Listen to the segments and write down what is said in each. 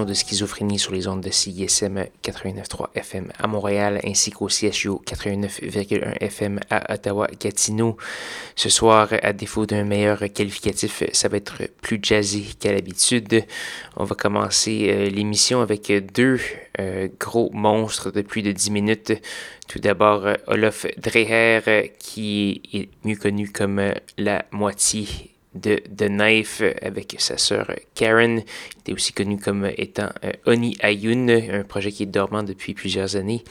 De Schizophrénie sur les ondes de CISM 89.3 FM à Montréal ainsi qu'au CSU 89.1 FM à Ottawa-Gatineau. Ce soir, à défaut d'un meilleur qualificatif, ça va être plus jazzy qu'à l'habitude. On va commencer euh, l'émission avec deux euh, gros monstres de plus de 10 minutes. Tout d'abord, Olof Dreher, qui est mieux connu comme la moitié de The Knife avec sa sœur Karen. Il était aussi connu comme étant euh, Oni Ayun, un projet qui est dormant depuis plusieurs années.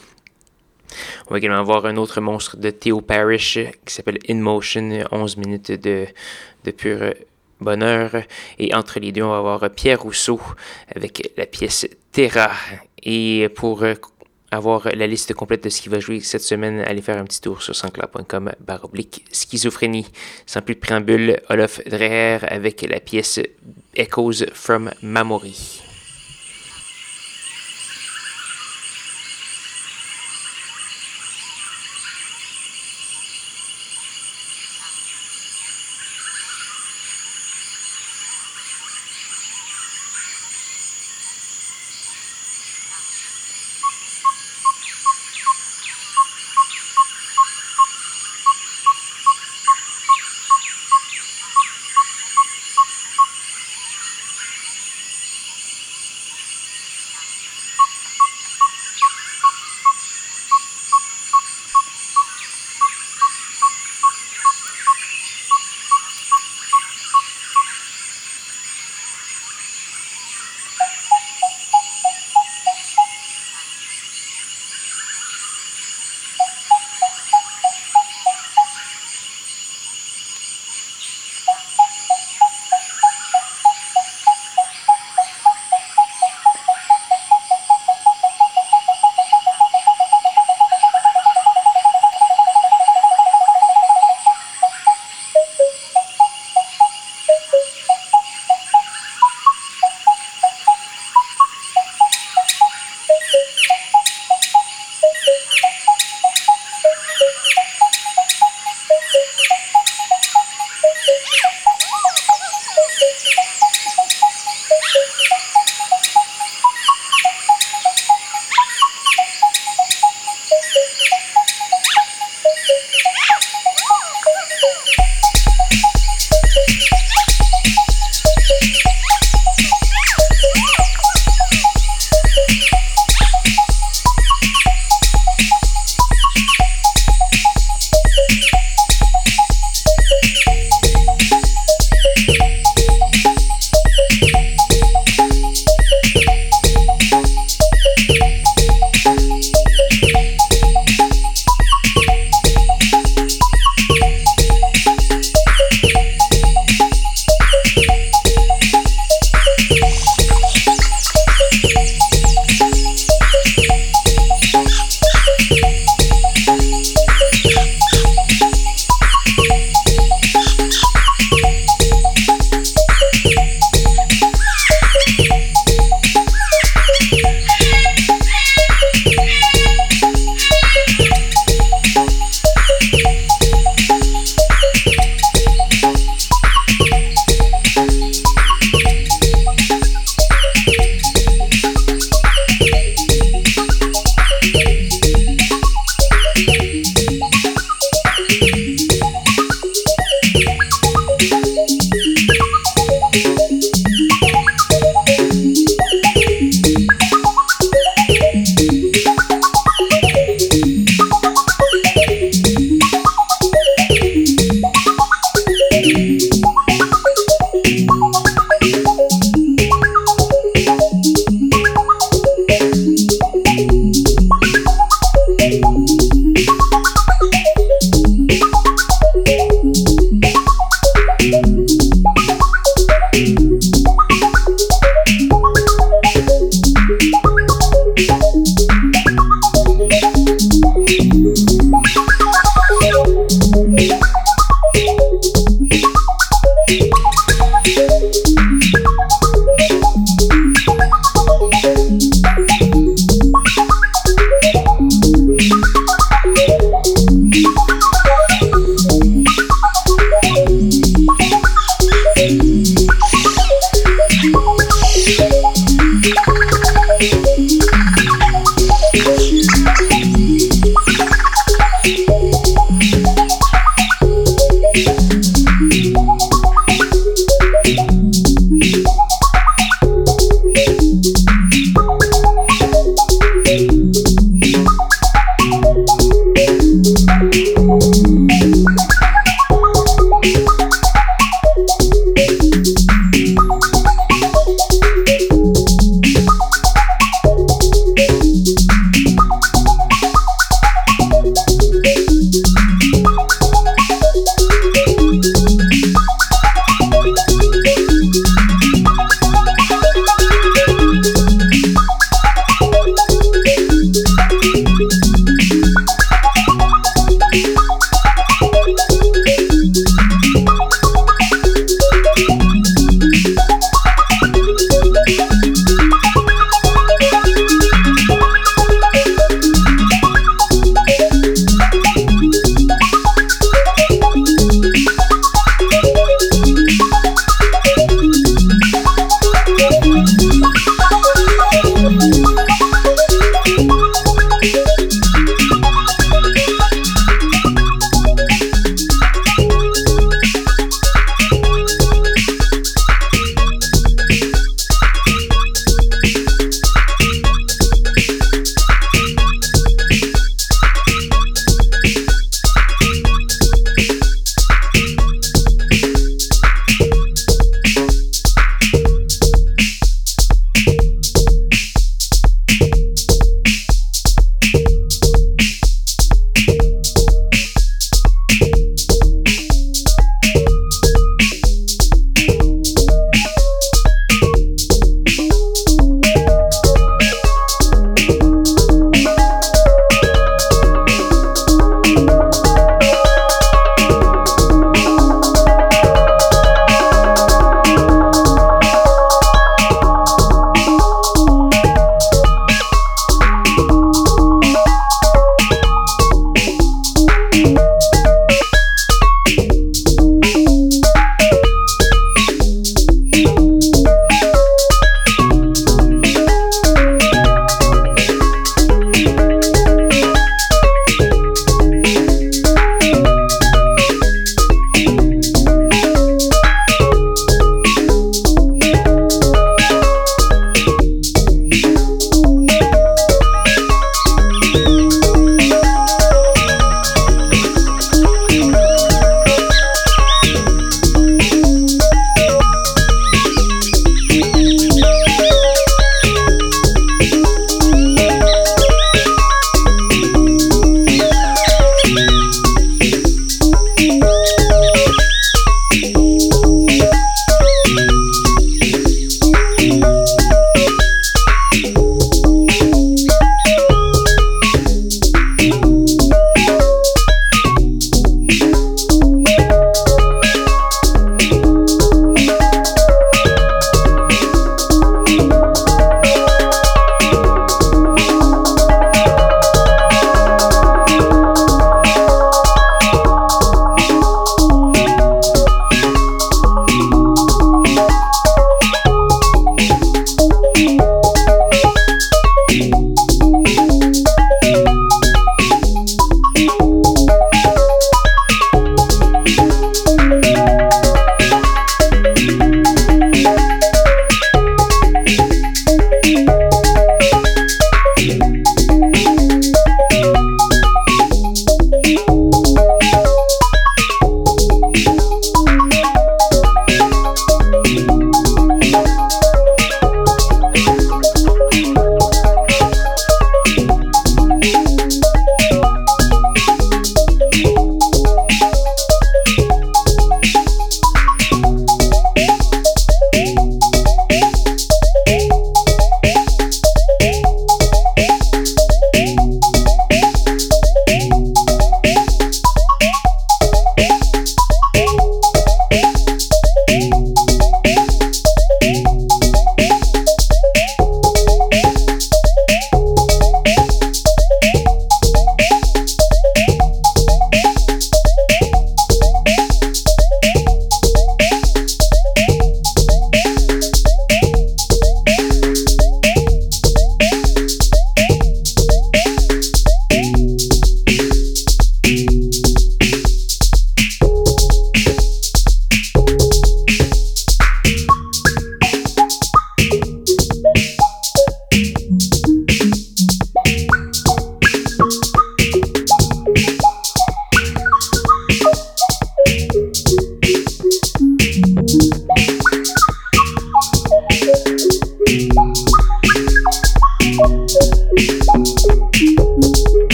On va également voir un autre monstre de Theo Parrish qui s'appelle In Motion, 11 minutes de, de pur bonheur. Et entre les deux, on va voir Pierre Rousseau avec la pièce Terra. Et pour avoir la liste complète de ce qui va jouer cette semaine, allez faire un petit tour sur sanscloud.com baroblique schizophrénie. Sans plus de préambule, Olof Dreher avec la pièce Echoes from Memory.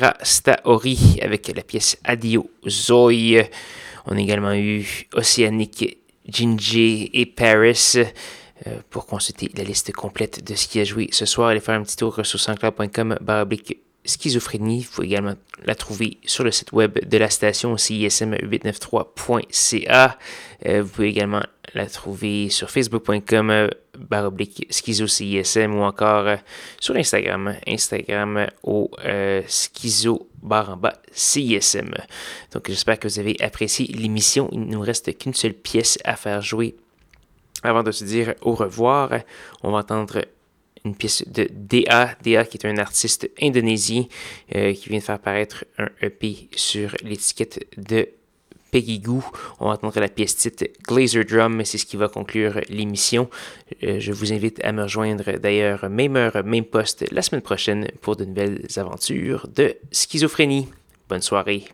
Perastaori avec la pièce Adio Zoe. On a également eu Océanique, Gingy et Paris. Euh, pour consulter la liste complète de ce qui a joué ce soir, allez faire un petit tour sur sanscloud.com baroblique schizophrénie. Vous pouvez également la trouver sur le site web de la station cism893.ca. Euh, vous pouvez également la trouver sur facebook.com euh, baroblique schizo CISM ou encore euh, sur Instagram, Instagram au schizo bar en bas CISM. Donc j'espère que vous avez apprécié l'émission. Il ne nous reste qu'une seule pièce à faire jouer avant de se dire au revoir. On va entendre une pièce de DA, DA qui est un artiste indonésien euh, qui vient de faire paraître un EP sur l'étiquette de Peggy Goo. On va entendre la pièce titre Glazer Drum, c'est ce qui va conclure l'émission. Euh, je vous invite à me rejoindre d'ailleurs même heure, même poste la semaine prochaine pour de nouvelles aventures de schizophrénie. Bonne soirée.